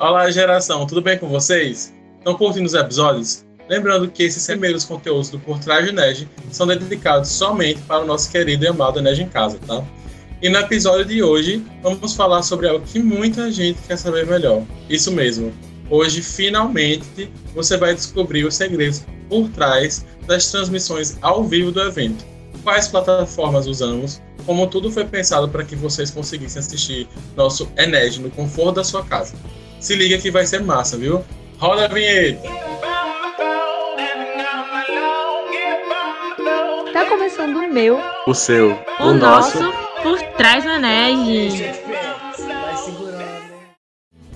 Olá, geração, tudo bem com vocês? Estão curtindo os episódios? Lembrando que esses primeiros conteúdos do Por Trás de Nerd são dedicados somente para o nosso querido e amado Nerd em Casa, tá? E no episódio de hoje, vamos falar sobre algo que muita gente quer saber melhor. Isso mesmo. Hoje, finalmente, você vai descobrir os segredos por trás das transmissões ao vivo do evento. Quais plataformas usamos, como tudo foi pensado para que vocês conseguissem assistir nosso Ened no conforto da sua casa. Se liga que vai ser massa, viu? Roda a vinheta! Tá começando o meu, o seu, o, o nosso, por trás do Ened.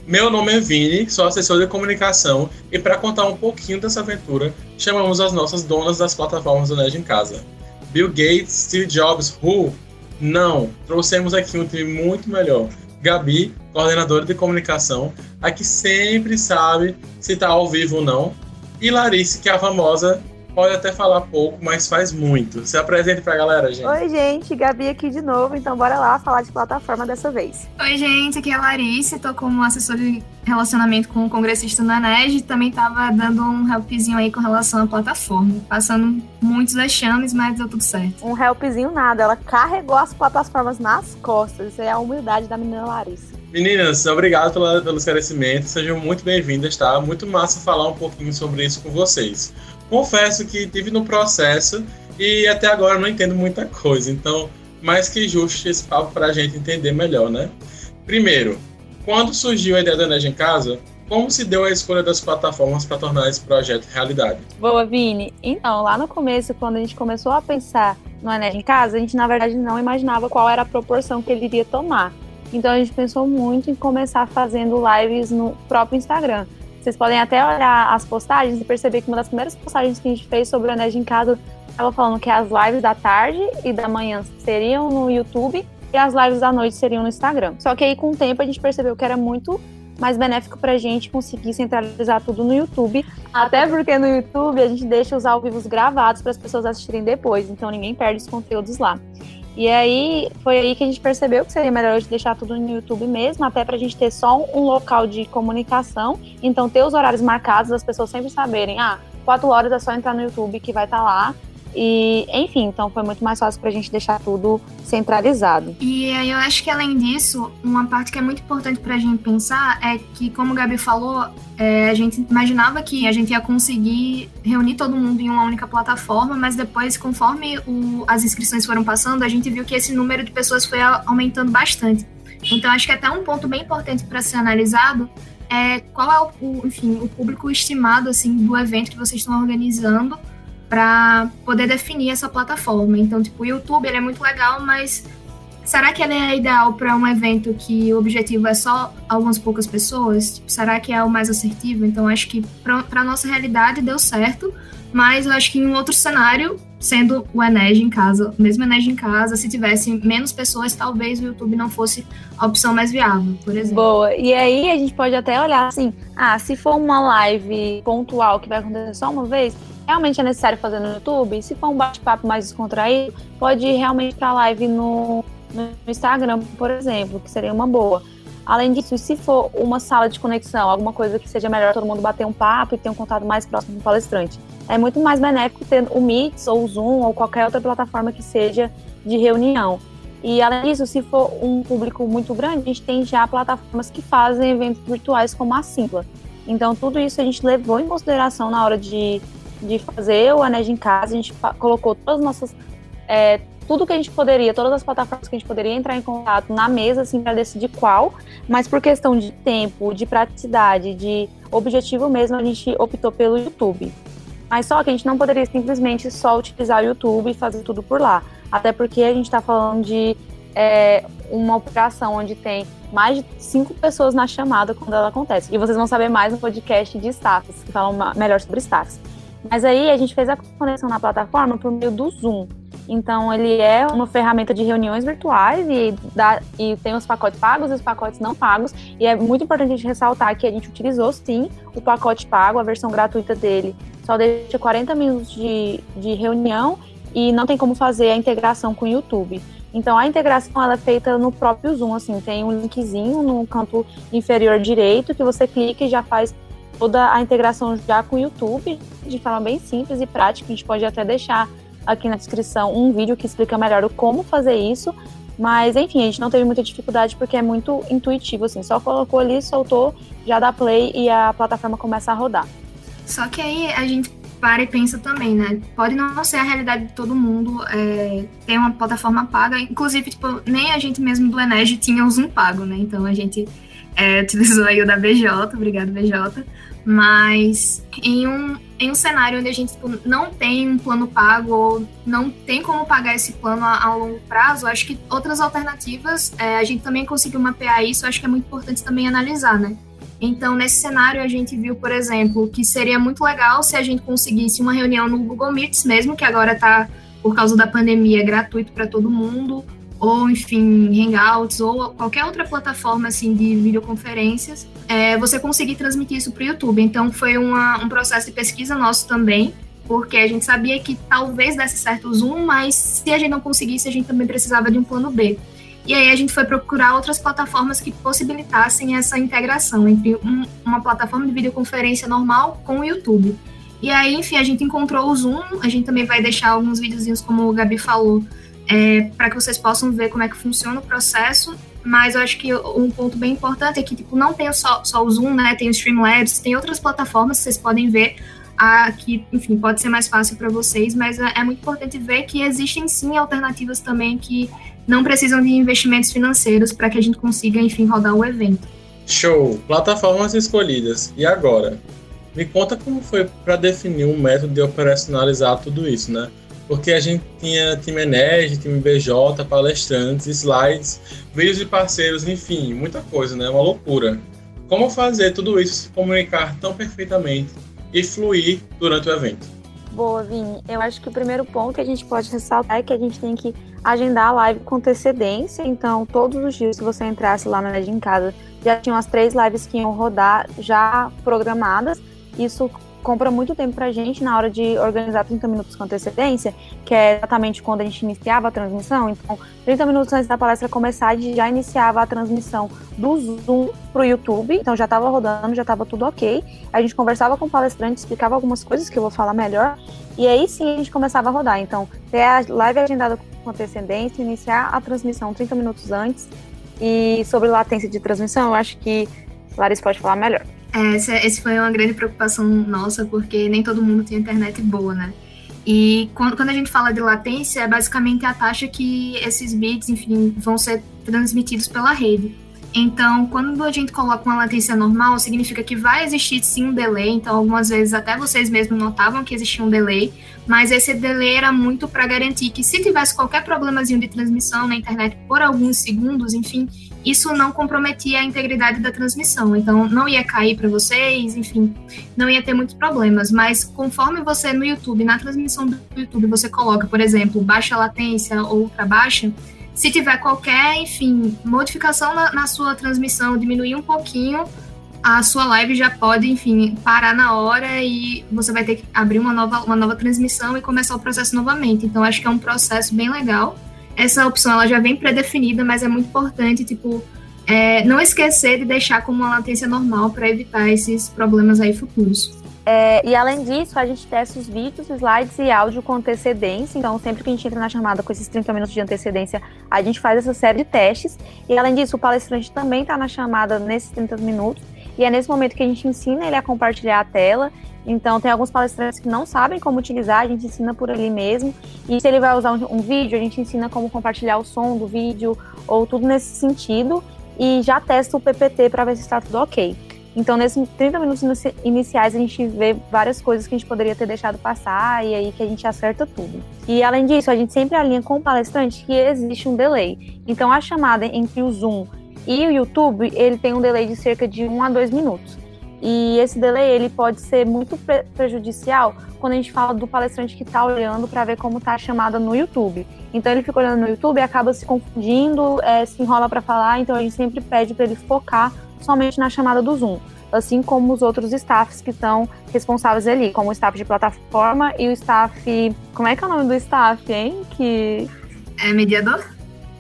Meu nome é Vini, sou assessor de comunicação e para contar um pouquinho dessa aventura, chamamos as nossas donas das plataformas do Nerd em Casa. Bill Gates, Steve Jobs, Who? Não, trouxemos aqui um time muito melhor. Gabi, coordenadora de comunicação, a que sempre sabe se está ao vivo ou não. E Larice, que é a famosa, pode até falar pouco, mas faz muito. Se apresente para a galera, gente. Oi, gente, Gabi aqui de novo, então bora lá falar de plataforma dessa vez. Oi, gente, aqui é a Larice, tô como assessora de relacionamento com o congressista na NED, também tava dando um helpzinho aí com relação à plataforma, passando muitos vexames, mas deu tudo certo. Um helpzinho nada, ela carregou as plataformas nas costas, isso é a humildade da menina Larice. Meninas, obrigado pela, pelo esclarecimento, sejam muito bem-vindas, tá? Muito massa falar um pouquinho sobre isso com vocês. Confesso que tive no processo e até agora não entendo muita coisa, então mais que justo esse papo para a gente entender melhor, né? Primeiro, quando surgiu a ideia da Energia em Casa, como se deu a escolha das plataformas para tornar esse projeto realidade? Boa, Vini. Então, lá no começo, quando a gente começou a pensar no Energia em Casa, a gente na verdade não imaginava qual era a proporção que ele iria tomar. Então a gente pensou muito em começar fazendo lives no próprio Instagram. Vocês podem até olhar as postagens e perceber que uma das primeiras postagens que a gente fez sobre o Energia em Casa estava falando que as lives da tarde e da manhã seriam no YouTube e as lives da noite seriam no Instagram. Só que aí, com o tempo, a gente percebeu que era muito mais benéfico para a gente conseguir centralizar tudo no YouTube. Até porque no YouTube a gente deixa os ao vivos gravados para as pessoas assistirem depois, então ninguém perde os conteúdos lá. E aí foi aí que a gente percebeu que seria melhor hoje deixar tudo no YouTube mesmo, até para a gente ter só um local de comunicação. Então ter os horários marcados, as pessoas sempre saberem, ah, quatro horas é só entrar no YouTube que vai estar tá lá. E, enfim, então foi muito mais fácil para a gente deixar tudo centralizado. E eu acho que além disso, uma parte que é muito importante para a gente pensar é que, como o Gabi falou, é, a gente imaginava que a gente ia conseguir reunir todo mundo em uma única plataforma, mas depois, conforme o, as inscrições foram passando, a gente viu que esse número de pessoas foi aumentando bastante. Então, acho que até um ponto bem importante para ser analisado é qual é o, enfim, o público estimado assim do evento que vocês estão organizando para poder definir essa plataforma. Então, tipo, o YouTube ele é muito legal, mas será que ele é ideal para um evento que o objetivo é só algumas poucas pessoas? Tipo, será que é o mais assertivo? Então, acho que para nossa realidade deu certo, mas eu acho que em um outro cenário, sendo o Enege em casa, mesmo Enege em casa, se tivesse menos pessoas, talvez o YouTube não fosse a opção mais viável, por exemplo. Boa. E aí a gente pode até olhar assim, ah, se for uma live pontual que vai acontecer só uma vez, realmente é necessário fazer no YouTube, se for um bate-papo mais descontraído, pode ir realmente para live no, no Instagram, por exemplo, que seria uma boa. Além disso, se for uma sala de conexão, alguma coisa que seja melhor todo mundo bater um papo e ter um contato mais próximo com o palestrante, é muito mais benéfico ter o Meet ou o Zoom ou qualquer outra plataforma que seja de reunião. E além disso, se for um público muito grande, a gente tem já plataformas que fazem eventos virtuais como a Simpla. Então, tudo isso a gente levou em consideração na hora de de fazer o Anéis em casa, a gente colocou todas as nossas. É, tudo que a gente poderia, todas as plataformas que a gente poderia entrar em contato na mesa, assim, para decidir qual, mas por questão de tempo, de praticidade, de objetivo mesmo, a gente optou pelo YouTube. Mas só que a gente não poderia simplesmente só utilizar o YouTube e fazer tudo por lá. Até porque a gente está falando de é, uma operação onde tem mais de cinco pessoas na chamada quando ela acontece. E vocês vão saber mais no podcast de staffs, que falam melhor sobre staffs. Mas aí a gente fez a conexão na plataforma por meio do Zoom. Então ele é uma ferramenta de reuniões virtuais e, dá, e tem os pacotes pagos e os pacotes não pagos. E é muito importante a gente ressaltar que a gente utilizou sim o pacote pago, a versão gratuita dele. Só deixa 40 minutos de, de reunião e não tem como fazer a integração com o YouTube. Então a integração ela é feita no próprio Zoom, assim, tem um linkzinho no canto inferior direito que você clica e já faz toda a integração já com o YouTube de forma bem simples e prática. A gente pode até deixar aqui na descrição um vídeo que explica melhor o como fazer isso. Mas enfim, a gente não teve muita dificuldade porque é muito intuitivo, assim, só colocou ali, soltou, já dá play e a plataforma começa a rodar. Só que aí a gente para e pensa também, né? Pode não ser a realidade de todo mundo é, ter uma plataforma paga. Inclusive, tipo, nem a gente mesmo do Enege tinha o Zoom pago, né? Então a gente é, utilizou aí o da BJ, obrigado BJ. Mas em um, em um cenário onde a gente tipo, não tem um plano pago ou não tem como pagar esse plano a, a longo prazo, acho que outras alternativas, é, a gente também conseguiu mapear isso, acho que é muito importante também analisar, né? Então, nesse cenário, a gente viu, por exemplo, que seria muito legal se a gente conseguisse uma reunião no Google Meets mesmo, que agora está, por causa da pandemia, gratuito para todo mundo, ou, enfim, Hangouts, ou qualquer outra plataforma, assim, de videoconferências, é, você conseguir transmitir isso para o YouTube. Então, foi uma, um processo de pesquisa nosso também, porque a gente sabia que talvez desse certo o Zoom, mas se a gente não conseguisse, a gente também precisava de um plano B. E aí a gente foi procurar outras plataformas que possibilitassem essa integração entre um, uma plataforma de videoconferência normal com o YouTube. E aí, enfim, a gente encontrou o Zoom, a gente também vai deixar alguns videozinhos, como o Gabi falou, é, para que vocês possam ver como é que funciona o processo. Mas eu acho que um ponto bem importante é que tipo, não tem só, só o Zoom, né? Tem o Streamlabs, tem outras plataformas que vocês podem ver que, enfim, pode ser mais fácil para vocês, mas é, é muito importante ver que existem sim alternativas também que não precisam de investimentos financeiros para que a gente consiga, enfim, rodar o evento. Show! Plataformas escolhidas. E agora? Me conta como foi para definir um método de operacionalizar tudo isso, né? Porque a gente tinha time Energy, time BJ, palestrantes, slides, vídeos de parceiros, enfim, muita coisa, né? Uma loucura. Como fazer tudo isso se comunicar tão perfeitamente e fluir durante o evento? Boa, Vini. Eu acho que o primeiro ponto que a gente pode ressaltar é que a gente tem que agendar a live com antecedência. Então, todos os dias que você entrasse lá na Nerd em Casa, já tinham as três lives que iam rodar já programadas. Isso compra muito tempo pra gente na hora de organizar 30 minutos com antecedência, que é exatamente quando a gente iniciava a transmissão. Então, 30 minutos antes da palestra começar, a gente já iniciava a transmissão do Zoom pro YouTube. Então, já estava rodando, já estava tudo ok. A gente conversava com o palestrante, explicava algumas coisas que eu vou falar melhor. E aí sim a gente começava a rodar. Então, ter a live agendada com antecedência, iniciar a transmissão 30 minutos antes. E sobre latência de transmissão, eu acho que Larissa pode falar melhor. Essa, esse foi uma grande preocupação nossa, porque nem todo mundo tem internet boa, né? E quando, quando a gente fala de latência, é basicamente a taxa que esses bits, enfim, vão ser transmitidos pela rede. Então, quando a gente coloca uma latência normal, significa que vai existir sim um delay. Então, algumas vezes até vocês mesmos notavam que existia um delay, mas esse delay era muito para garantir que se tivesse qualquer problemazinho de transmissão na internet por alguns segundos, enfim, isso não comprometia a integridade da transmissão. Então, não ia cair para vocês, enfim, não ia ter muitos problemas. Mas conforme você no YouTube, na transmissão do YouTube, você coloca, por exemplo, baixa latência ou ultra baixa se tiver qualquer, enfim, modificação na, na sua transmissão, diminuir um pouquinho, a sua live já pode, enfim, parar na hora e você vai ter que abrir uma nova, uma nova transmissão e começar o processo novamente. Então, acho que é um processo bem legal. Essa opção ela já vem pré-definida, mas é muito importante, tipo, é, não esquecer de deixar como uma latência normal para evitar esses problemas aí futuros. É, e além disso, a gente testa os vídeos, slides e áudio com antecedência. Então, sempre que a gente entra na chamada com esses 30 minutos de antecedência, a gente faz essa série de testes. E além disso, o palestrante também está na chamada nesses 30 minutos. E é nesse momento que a gente ensina ele a compartilhar a tela. Então, tem alguns palestrantes que não sabem como utilizar, a gente ensina por ali mesmo. E se ele vai usar um, um vídeo, a gente ensina como compartilhar o som do vídeo, ou tudo nesse sentido. E já testa o PPT para ver se está tudo ok. Então, nesses 30 minutos iniciais, a gente vê várias coisas que a gente poderia ter deixado passar e aí que a gente acerta tudo. E além disso, a gente sempre alinha com o palestrante que existe um delay. Então, a chamada entre o Zoom e o YouTube, ele tem um delay de cerca de 1 a 2 minutos. E esse delay ele pode ser muito prejudicial quando a gente fala do palestrante que está olhando para ver como está a chamada no YouTube. Então ele fica olhando no YouTube e acaba se confundindo, é, se enrola para falar. Então a gente sempre pede para ele focar somente na chamada do Zoom, assim como os outros staffs que estão responsáveis ali, como o staff de plataforma e o staff. Como é que é o nome do staff, hein? Que. É mediador?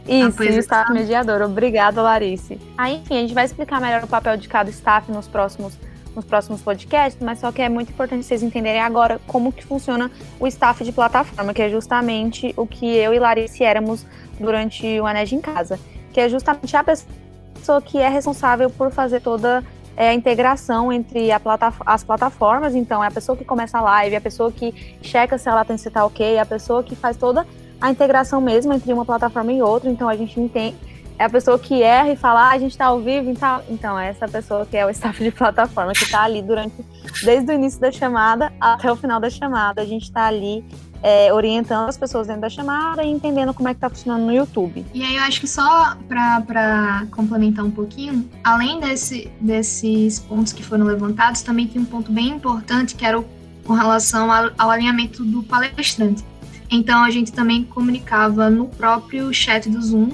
Isso, e o staff mediador. Obrigada, Larice. Aí, enfim, a gente vai explicar melhor o papel de cada staff nos próximos nos próximos podcasts, mas só que é muito importante vocês entenderem agora como que funciona o staff de plataforma, que é justamente o que eu e Larice éramos durante o Anej em Casa, que é justamente a pessoa que é responsável por fazer toda é, a integração entre a as plataformas, então é a pessoa que começa a live, a pessoa que checa se ela tem se tá ok, a pessoa que faz toda a integração mesmo entre uma plataforma e outra, então a gente entende, é a pessoa que erra e fala, ah, a gente está ao vivo, então, então é essa pessoa que é o staff de plataforma, que está ali durante, desde o início da chamada até o final da chamada, a gente está ali é, orientando as pessoas dentro da chamada e entendendo como é que está funcionando no YouTube. E aí eu acho que só para complementar um pouquinho, além desse, desses pontos que foram levantados, também tem um ponto bem importante que era o, com relação ao, ao alinhamento do palestrante. Então a gente também comunicava no próprio chat do Zoom,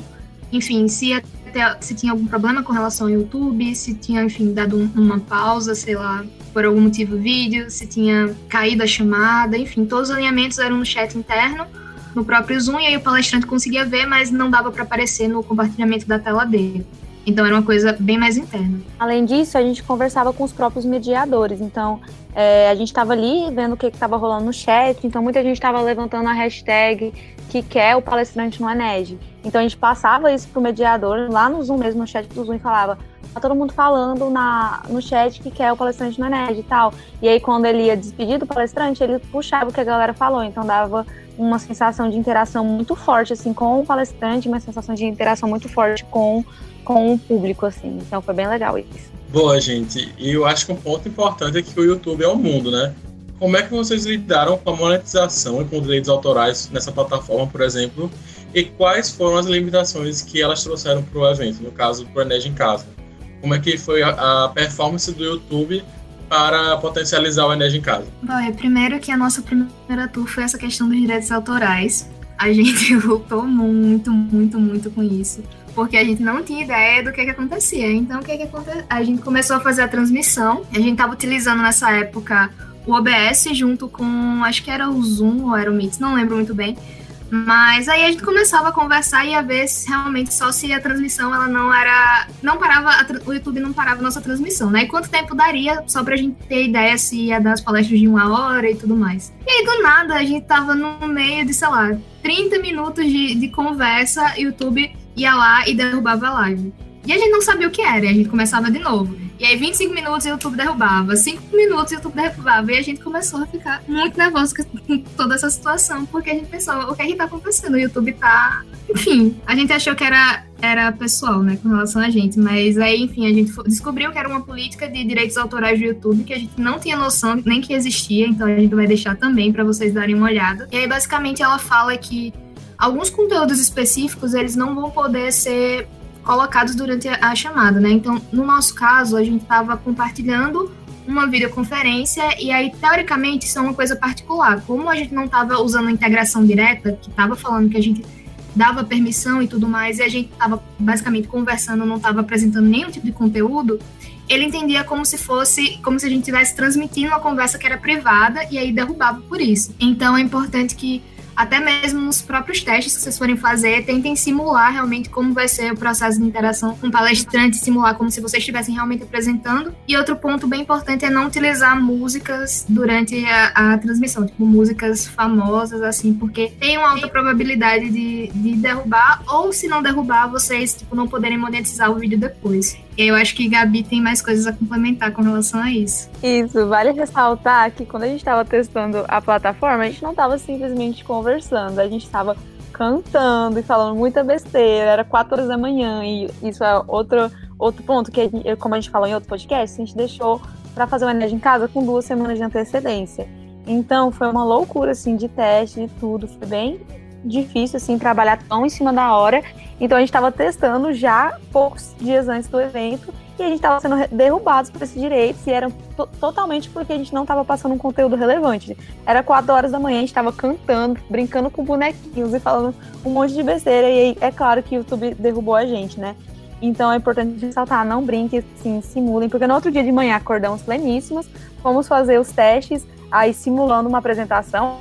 enfim, se, até, se tinha algum problema com relação ao YouTube, se tinha, enfim, dado um, uma pausa, sei lá, por algum motivo o vídeo, se tinha caído a chamada, enfim, todos os alinhamentos eram no chat interno, no próprio Zoom, e aí o palestrante conseguia ver, mas não dava para aparecer no compartilhamento da tela dele. Então era uma coisa bem mais interna. Além disso, a gente conversava com os próprios mediadores. Então é, a gente estava ali vendo o que estava rolando no chat. Então muita gente estava levantando a hashtag que quer o palestrante no Ened. Então a gente passava isso pro mediador lá no Zoom mesmo, no chat do Zoom, e falava: tá todo mundo falando na, no chat que quer o palestrante no Ened e tal. E aí quando ele ia despedir do palestrante, ele puxava o que a galera falou. Então dava uma sensação de interação muito forte assim com o palestrante, uma sensação de interação muito forte com com o público, assim. Então foi bem legal isso. Boa, gente. E eu acho que um ponto importante é que o YouTube é o mundo, né? Como é que vocês lidaram com a monetização e com direitos autorais nessa plataforma, por exemplo? E quais foram as limitações que elas trouxeram para o evento, no caso do Enej em Casa? Como é que foi a, a performance do YouTube para potencializar o Enej em Casa? Bom, é primeiro que a nossa primeira tour foi essa questão dos direitos autorais. A gente lutou muito, muito, muito com isso porque a gente não tinha ideia do que, que acontecia. Então, o que, que acontecia? A gente começou a fazer a transmissão. A gente estava utilizando nessa época o OBS junto com, acho que era o Zoom ou era o Meet, não lembro muito bem. Mas aí a gente começava a conversar e a ver se realmente só se a transmissão ela não era. Não parava, o YouTube não parava a nossa transmissão, né? E quanto tempo daria só pra gente ter ideia se ia dar as palestras de uma hora e tudo mais. E aí do nada a gente tava no meio de, sei lá, 30 minutos de, de conversa, YouTube ia lá e derrubava a live. E a gente não sabia o que era, e a gente começava de novo. E aí 25 minutos o YouTube derrubava, 5 minutos o YouTube derrubava, e a gente começou a ficar muito nervoso com toda essa situação, porque a gente pensou, o que é que tá acontecendo? O YouTube tá... Enfim, a gente achou que era, era pessoal, né, com relação a gente, mas aí, enfim, a gente descobriu que era uma política de direitos autorais do YouTube que a gente não tinha noção nem que existia, então a gente vai deixar também para vocês darem uma olhada. E aí, basicamente, ela fala que alguns conteúdos específicos eles não vão poder ser colocados durante a chamada, né? Então, no nosso caso, a gente estava compartilhando uma videoconferência e aí, teoricamente, isso é uma coisa particular. Como a gente não estava usando a integração direta, que estava falando que a gente dava permissão e tudo mais, e a gente estava basicamente conversando, não estava apresentando nenhum tipo de conteúdo, ele entendia como se fosse, como se a gente estivesse transmitindo uma conversa que era privada e aí derrubava por isso. Então é importante que até mesmo nos próprios testes que vocês forem fazer, tentem simular realmente como vai ser o processo de interação com o palestrante, simular como se vocês estivessem realmente apresentando. E outro ponto bem importante é não utilizar músicas durante a, a transmissão, tipo músicas famosas, assim, porque tem uma alta probabilidade de, de derrubar, ou se não derrubar, vocês tipo, não poderem monetizar o vídeo depois. Eu acho que Gabi tem mais coisas a complementar com relação a isso. Isso, vale ressaltar que quando a gente estava testando a plataforma, a gente não estava simplesmente conversando, a gente estava cantando e falando muita besteira, era 4 horas da manhã, e isso é outro, outro ponto que, como a gente falou em outro podcast, a gente deixou para fazer o Energia em casa com duas semanas de antecedência. Então foi uma loucura assim de teste e tudo, foi bem difícil assim trabalhar tão em cima da hora. Então a gente estava testando já poucos dias antes do evento e a gente estava sendo derrubados por esses direitos e eram totalmente porque a gente não estava passando um conteúdo relevante. Era quatro horas da manhã, a gente estava cantando, brincando com bonequinhos e falando um monte de besteira e aí é claro que o YouTube derrubou a gente, né? Então é importante ressaltar, não brinquem, sim, simulem, porque no outro dia de manhã acordamos pleníssimos, fomos fazer os testes, aí simulando uma apresentação,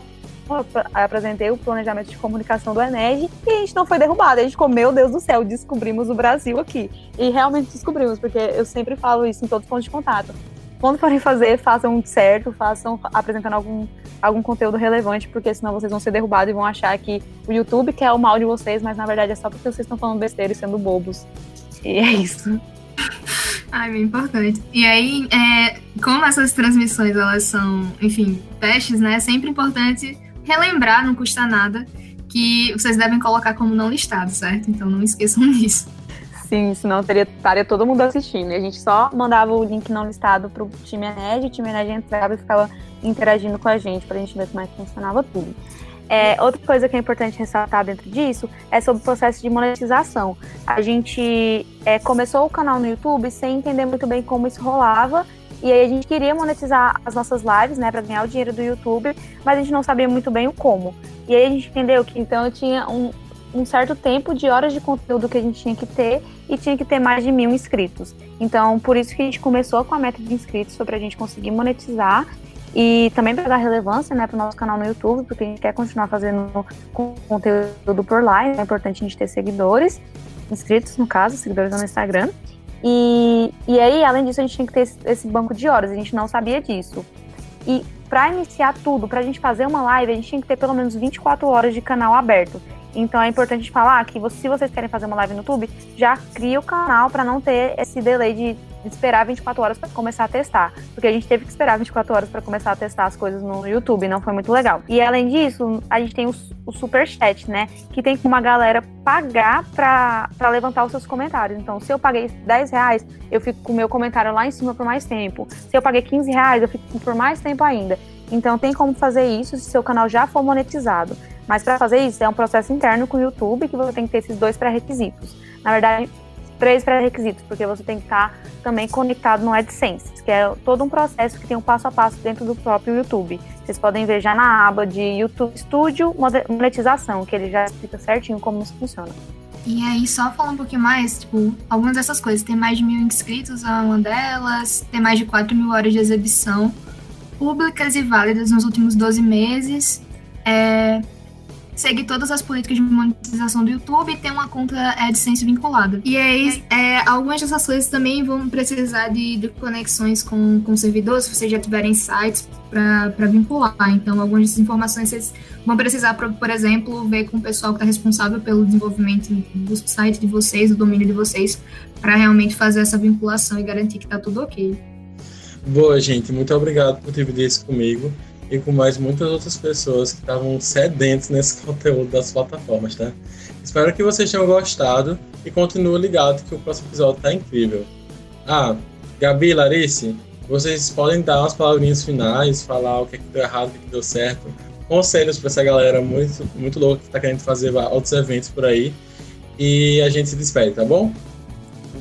apresentei o planejamento de comunicação do Ened e a gente não foi derrubado. A gente ficou, meu Deus do céu, descobrimos o Brasil aqui. E realmente descobrimos, porque eu sempre falo isso em todos os pontos de contato. Quando forem fazer, façam certo, façam apresentando algum, algum conteúdo relevante, porque senão vocês vão ser derrubados e vão achar que o YouTube quer o mal de vocês, mas na verdade é só porque vocês estão falando besteira e sendo bobos. E é isso. Ai, bem importante. E aí, é, como essas transmissões, elas são, enfim, testes, né? É sempre importante relembrar, não custa nada, que vocês devem colocar como não listado, certo? Então não esqueçam disso. Sim, senão teria, estaria todo mundo assistindo. E a gente só mandava o link não listado pro time Ened, o time Ened entrava e ficava interagindo com a gente pra gente ver como é que funcionava tudo. É, outra coisa que é importante ressaltar dentro disso é sobre o processo de monetização. A gente é, começou o canal no YouTube sem entender muito bem como isso rolava. E aí a gente queria monetizar as nossas lives, né, para ganhar o dinheiro do YouTube, mas a gente não sabia muito bem o como. E aí a gente entendeu que então tinha um, um certo tempo de horas de conteúdo que a gente tinha que ter e tinha que ter mais de mil inscritos. Então, por isso que a gente começou com a meta de inscritos, foi para a gente conseguir monetizar e também para dar relevância né, para o nosso canal no YouTube, porque a gente quer continuar fazendo conteúdo por lá. É importante a gente ter seguidores, inscritos no caso, seguidores no Instagram. E, e aí, além disso, a gente tinha que ter esse, banco de horas, a gente não sabia disso. E para iniciar tudo, para a gente fazer uma live, a gente tinha que ter pelo menos 24 horas de canal aberto. Então é importante falar que se vocês querem fazer uma live no YouTube, já cria o canal para não ter esse delay de esperar 24 horas para começar a testar. Porque a gente teve que esperar 24 horas para começar a testar as coisas no YouTube, não foi muito legal. E além disso, a gente tem o, o super chat, né? Que tem uma galera pagar para levantar os seus comentários. Então, se eu paguei 10 reais, eu fico com o meu comentário lá em cima por mais tempo. Se eu paguei 15 reais, eu fico por mais tempo ainda. Então, tem como fazer isso se seu canal já for monetizado. Mas para fazer isso, é um processo interno com o YouTube que você tem que ter esses dois pré-requisitos. Na verdade, três pré-requisitos, porque você tem que estar também conectado no AdSense, que é todo um processo que tem um passo a passo dentro do próprio YouTube. Vocês podem ver já na aba de YouTube Studio Monetização, que ele já explica certinho como isso funciona. E aí, só falando um pouquinho mais, tipo, algumas dessas coisas. Tem mais de mil inscritos é uma delas, tem mais de 4 mil horas de exibição públicas e válidas nos últimos 12 meses. É, segue todas as políticas de monetização do YouTube e tem uma conta AdSense vinculada. E aí, é, algumas dessas coisas também vão precisar de, de conexões com, com servidores, se vocês já tiverem sites para vincular. Então, algumas dessas informações vocês vão precisar, por, por exemplo, ver com o pessoal que está responsável pelo desenvolvimento do site de vocês, do domínio de vocês, para realmente fazer essa vinculação e garantir que está tudo ok. Boa, gente. Muito obrigado por dividir isso comigo e com mais muitas outras pessoas que estavam sedentos nesse conteúdo das plataformas, tá? Espero que vocês tenham gostado e continuem ligados que o próximo episódio tá incrível. Ah, Gabi, Larice, vocês podem dar umas palavrinhas finais, falar o que, é que deu errado, o que, é que deu certo, conselhos para essa galera muito, muito louca que está querendo fazer outros eventos por aí. E a gente se despede, tá bom?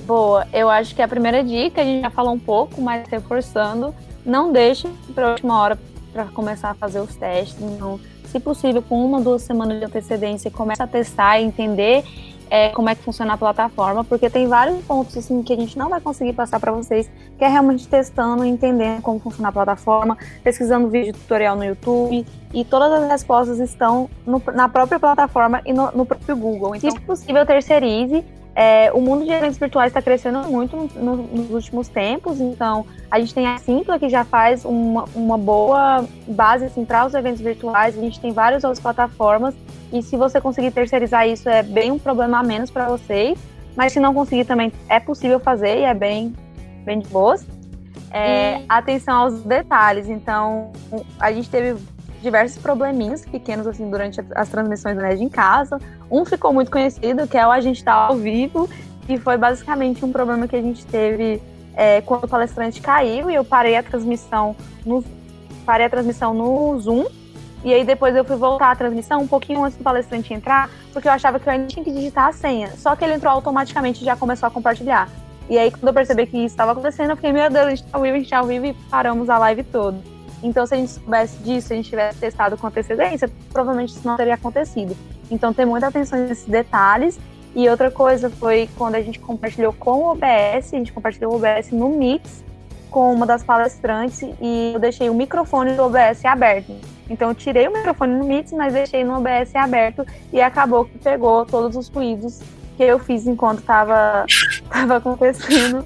Boa, eu acho que a primeira dica, a gente já falou um pouco, mas reforçando, não deixe para a última hora para começar a fazer os testes. Então, se possível, com uma, duas semanas de antecedência, comece a testar e entender é, como é que funciona a plataforma, porque tem vários pontos assim que a gente não vai conseguir passar para vocês, que é realmente testando entendendo como funciona a plataforma, pesquisando vídeo tutorial no YouTube e todas as respostas estão no, na própria plataforma e no, no próprio Google. Então, se possível, terceirize é, o mundo de eventos virtuais está crescendo muito no, no, nos últimos tempos, então a gente tem a Simpla que já faz uma, uma boa base assim, para os eventos virtuais, a gente tem várias outras plataformas, e se você conseguir terceirizar isso é bem um problema a menos para vocês, mas se não conseguir também é possível fazer e é bem, bem de boas. É, atenção aos detalhes, então a gente teve diversos probleminhas pequenos assim durante as transmissões do Nerd em casa. Um ficou muito conhecido, que é o A gente tá ao vivo, que foi basicamente um problema que a gente teve é, quando o palestrante caiu e eu parei a transmissão no parei a transmissão no Zoom. E aí depois eu fui voltar à transmissão um pouquinho antes do palestrante entrar, porque eu achava que eu ainda tinha que digitar a senha. Só que ele entrou automaticamente e já começou a compartilhar. E aí, quando eu percebi que isso estava acontecendo, eu fiquei, meu Deus, a gente tá ao vivo, a gente tá ao vivo e paramos a live toda. Então, se a gente soubesse disso, se a gente tivesse testado com antecedência, provavelmente isso não teria acontecido. Então, ter muita atenção nesses detalhes. E outra coisa foi quando a gente compartilhou com o OBS, a gente compartilhou o OBS no Mix com uma das palestrantes e eu deixei o microfone do OBS aberto. Então eu tirei o microfone no Meet, mas deixei no OBS aberto e acabou que pegou todos os ruídos que eu fiz enquanto estava tava acontecendo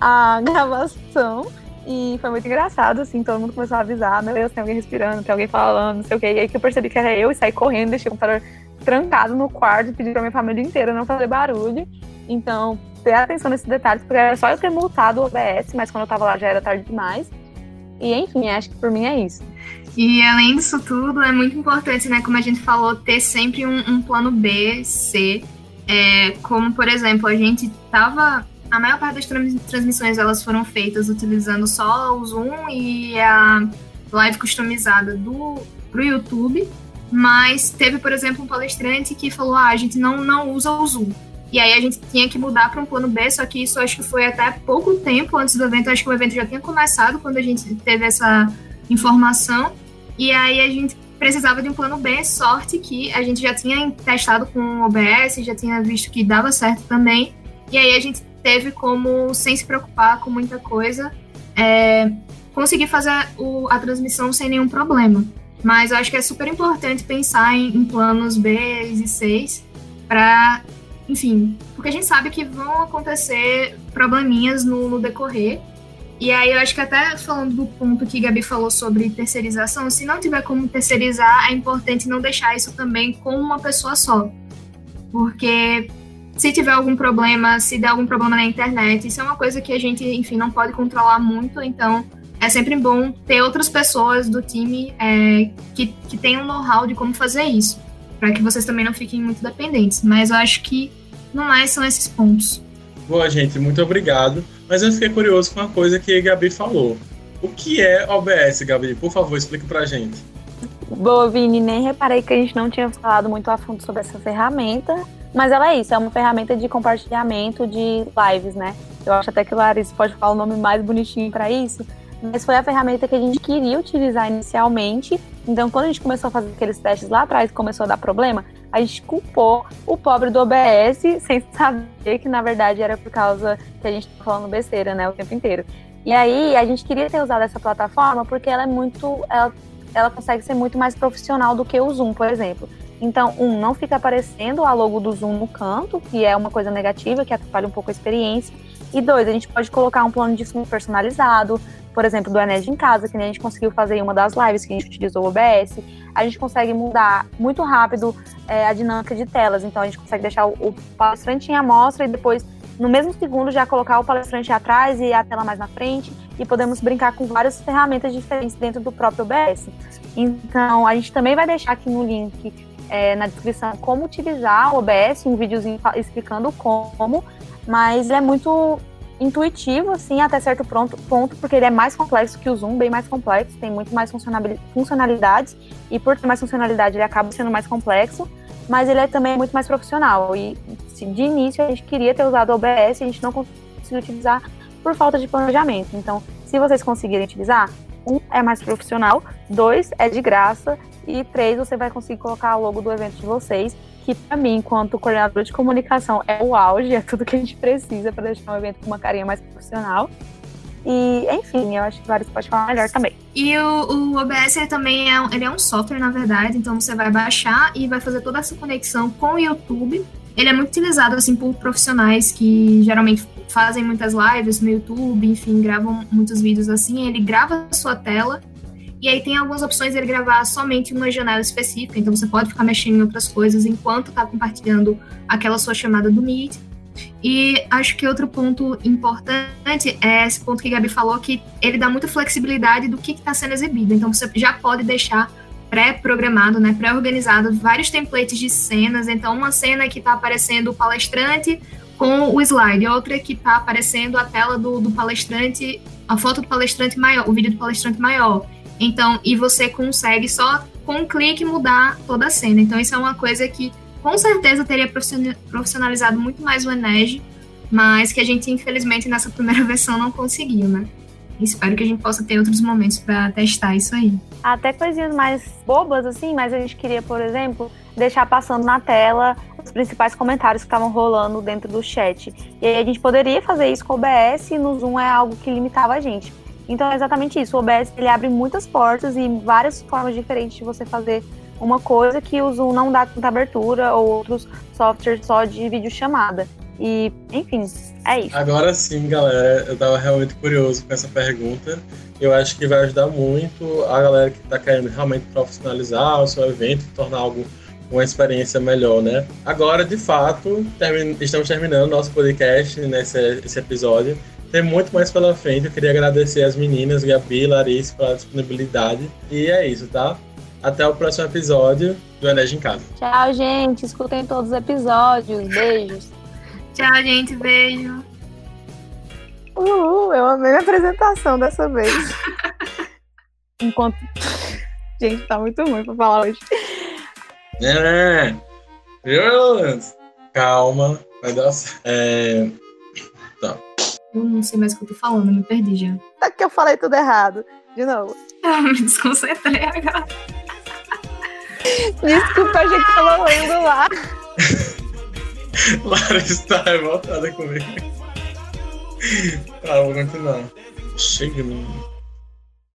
a gravação. E foi muito engraçado, assim, todo mundo começou a avisar, meu Deus, tem alguém respirando, tem alguém falando, não sei o quê. E aí que eu percebi que era eu e saí correndo, deixei o computador trancado no quarto, pedi pra minha família inteira não fazer barulho. Então, ter atenção nesses detalhes, porque era só eu ter multado o OBS, mas quando eu tava lá já era tarde demais. E enfim, acho que por mim é isso. E além disso tudo, é muito importante, né, como a gente falou, ter sempre um, um plano B, C. É, como, por exemplo, a gente tava a maior parte das transmissões elas foram feitas utilizando só o Zoom e a live customizada do pro YouTube, mas teve, por exemplo, um palestrante que falou: "Ah, a gente não não usa o Zoom". E aí a gente tinha que mudar para um plano B, só que isso acho que foi até pouco tempo antes do evento, acho que o evento já tinha começado quando a gente teve essa informação. E aí a gente precisava de um plano B, sorte que a gente já tinha testado com o OBS, já tinha visto que dava certo também. E aí a gente teve como, sem se preocupar com muita coisa, é, conseguir fazer o, a transmissão sem nenhum problema. Mas eu acho que é super importante pensar em, em planos B e C para, enfim, porque a gente sabe que vão acontecer probleminhas no, no decorrer. E aí eu acho que até falando do ponto que Gabi falou sobre terceirização, se não tiver como terceirizar, é importante não deixar isso também com uma pessoa só. Porque se tiver algum problema, se der algum problema na internet, isso é uma coisa que a gente, enfim, não pode controlar muito, então é sempre bom ter outras pessoas do time é, que, que tenham know-how de como fazer isso, para que vocês também não fiquem muito dependentes. Mas eu acho que, no mais, são esses pontos. Boa, gente, muito obrigado. Mas eu fiquei curioso com uma coisa que a Gabi falou. O que é OBS, Gabi? Por favor, explique pra gente. Boa, Vini, nem reparei que a gente não tinha falado muito a fundo sobre essa ferramenta. Mas ela é isso, é uma ferramenta de compartilhamento de lives, né? Eu acho até que Larissa pode falar o nome mais bonitinho para isso. Mas foi a ferramenta que a gente queria utilizar inicialmente. Então, quando a gente começou a fazer aqueles testes lá atrás, começou a dar problema, a gente culpou o pobre do OBS, sem saber que na verdade era por causa que a gente tá falando besteira, né, o tempo inteiro. E aí, a gente queria ter usado essa plataforma porque ela é muito. Ela, ela consegue ser muito mais profissional do que o Zoom, por exemplo. Então, um, não fica aparecendo a logo do Zoom no canto, que é uma coisa negativa, que atrapalha um pouco a experiência. E dois, a gente pode colocar um plano de fundo personalizado, por exemplo, do Enes em casa, que nem a gente conseguiu fazer em uma das lives que a gente utilizou o OBS. A gente consegue mudar muito rápido é, a dinâmica de telas. Então, a gente consegue deixar o, o palestrante em amostra e depois, no mesmo segundo, já colocar o palestrante atrás e a tela mais na frente. E podemos brincar com várias ferramentas diferentes dentro do próprio OBS. Então, a gente também vai deixar aqui no link é, na descrição como utilizar o OBS, um videozinho explicando como, mas é muito intuitivo, assim, até certo ponto, ponto, porque ele é mais complexo que o Zoom, bem mais complexo, tem muito mais funcionalidades, e por ter mais funcionalidade ele acaba sendo mais complexo, mas ele é também muito mais profissional, e de início a gente queria ter usado o OBS, a gente não conseguiu utilizar por falta de planejamento, então se vocês conseguirem utilizar, um é mais profissional, dois é de graça e três você vai conseguir colocar o logo do evento de vocês, que para mim, enquanto coordenador de comunicação, é o auge, é tudo que a gente precisa para deixar um evento com uma carinha mais profissional. E, enfim, eu acho que Larissa pode falar melhor também. E o, o OBS ele também é, ele é um software, na verdade, então você vai baixar e vai fazer toda essa conexão com o YouTube. Ele é muito utilizado assim por profissionais que geralmente fazem muitas lives no YouTube, enfim, gravam muitos vídeos assim. Ele grava a sua tela e aí tem algumas opções ele gravar somente uma janela específica, então você pode ficar mexendo em outras coisas enquanto está compartilhando aquela sua chamada do Meet. E acho que outro ponto importante é esse ponto que a Gabi falou, que ele dá muita flexibilidade do que está sendo exibido. Então você já pode deixar pré-programado, né, pré-organizado vários templates de cenas. Então uma cena que está aparecendo o palestrante com o slide, outra que está aparecendo a tela do, do palestrante, a foto do palestrante maior, o vídeo do palestrante maior. Então, e você consegue só com um clique mudar toda a cena. Então, isso é uma coisa que com certeza teria profissionalizado muito mais o Enege, mas que a gente, infelizmente, nessa primeira versão não conseguiu, né? Espero que a gente possa ter outros momentos para testar isso aí. Até coisinhas mais bobas, assim, mas a gente queria, por exemplo, deixar passando na tela os principais comentários que estavam rolando dentro do chat. E aí a gente poderia fazer isso com o OBS e no Zoom é algo que limitava a gente. Então é exatamente isso. O OBS ele abre muitas portas e várias formas diferentes de você fazer uma coisa que o Zoom não dá tanta abertura ou outros softwares só de videochamada. E, enfim, é isso. Agora sim, galera, eu tava realmente curioso com essa pergunta. Eu acho que vai ajudar muito a galera que está querendo realmente profissionalizar o seu evento, tornar algo uma experiência melhor, né? Agora, de fato, termin estamos terminando nosso podcast nesse esse episódio. Tem muito mais pela frente. Eu queria agradecer as meninas, Gabi e Larissa, pela disponibilidade. E é isso, tá? Até o próximo episódio do Energia em Casa. Tchau, gente. Escutem todos os episódios. Beijos. Tchau, gente. Beijo. Uhul, eu amei a apresentação dessa vez. Enquanto. Gente, tá muito ruim pra falar hoje. É. Viu, Calma, vai dar certo. É... Tá. Eu não sei mais o que eu tô falando, me perdi já. É que eu falei tudo errado. De novo. Ah, me desconcentrei agora. Desculpa, a gente tava lendo lá. Lara está revoltada comigo. Tá, vou continuar. Chega, menino.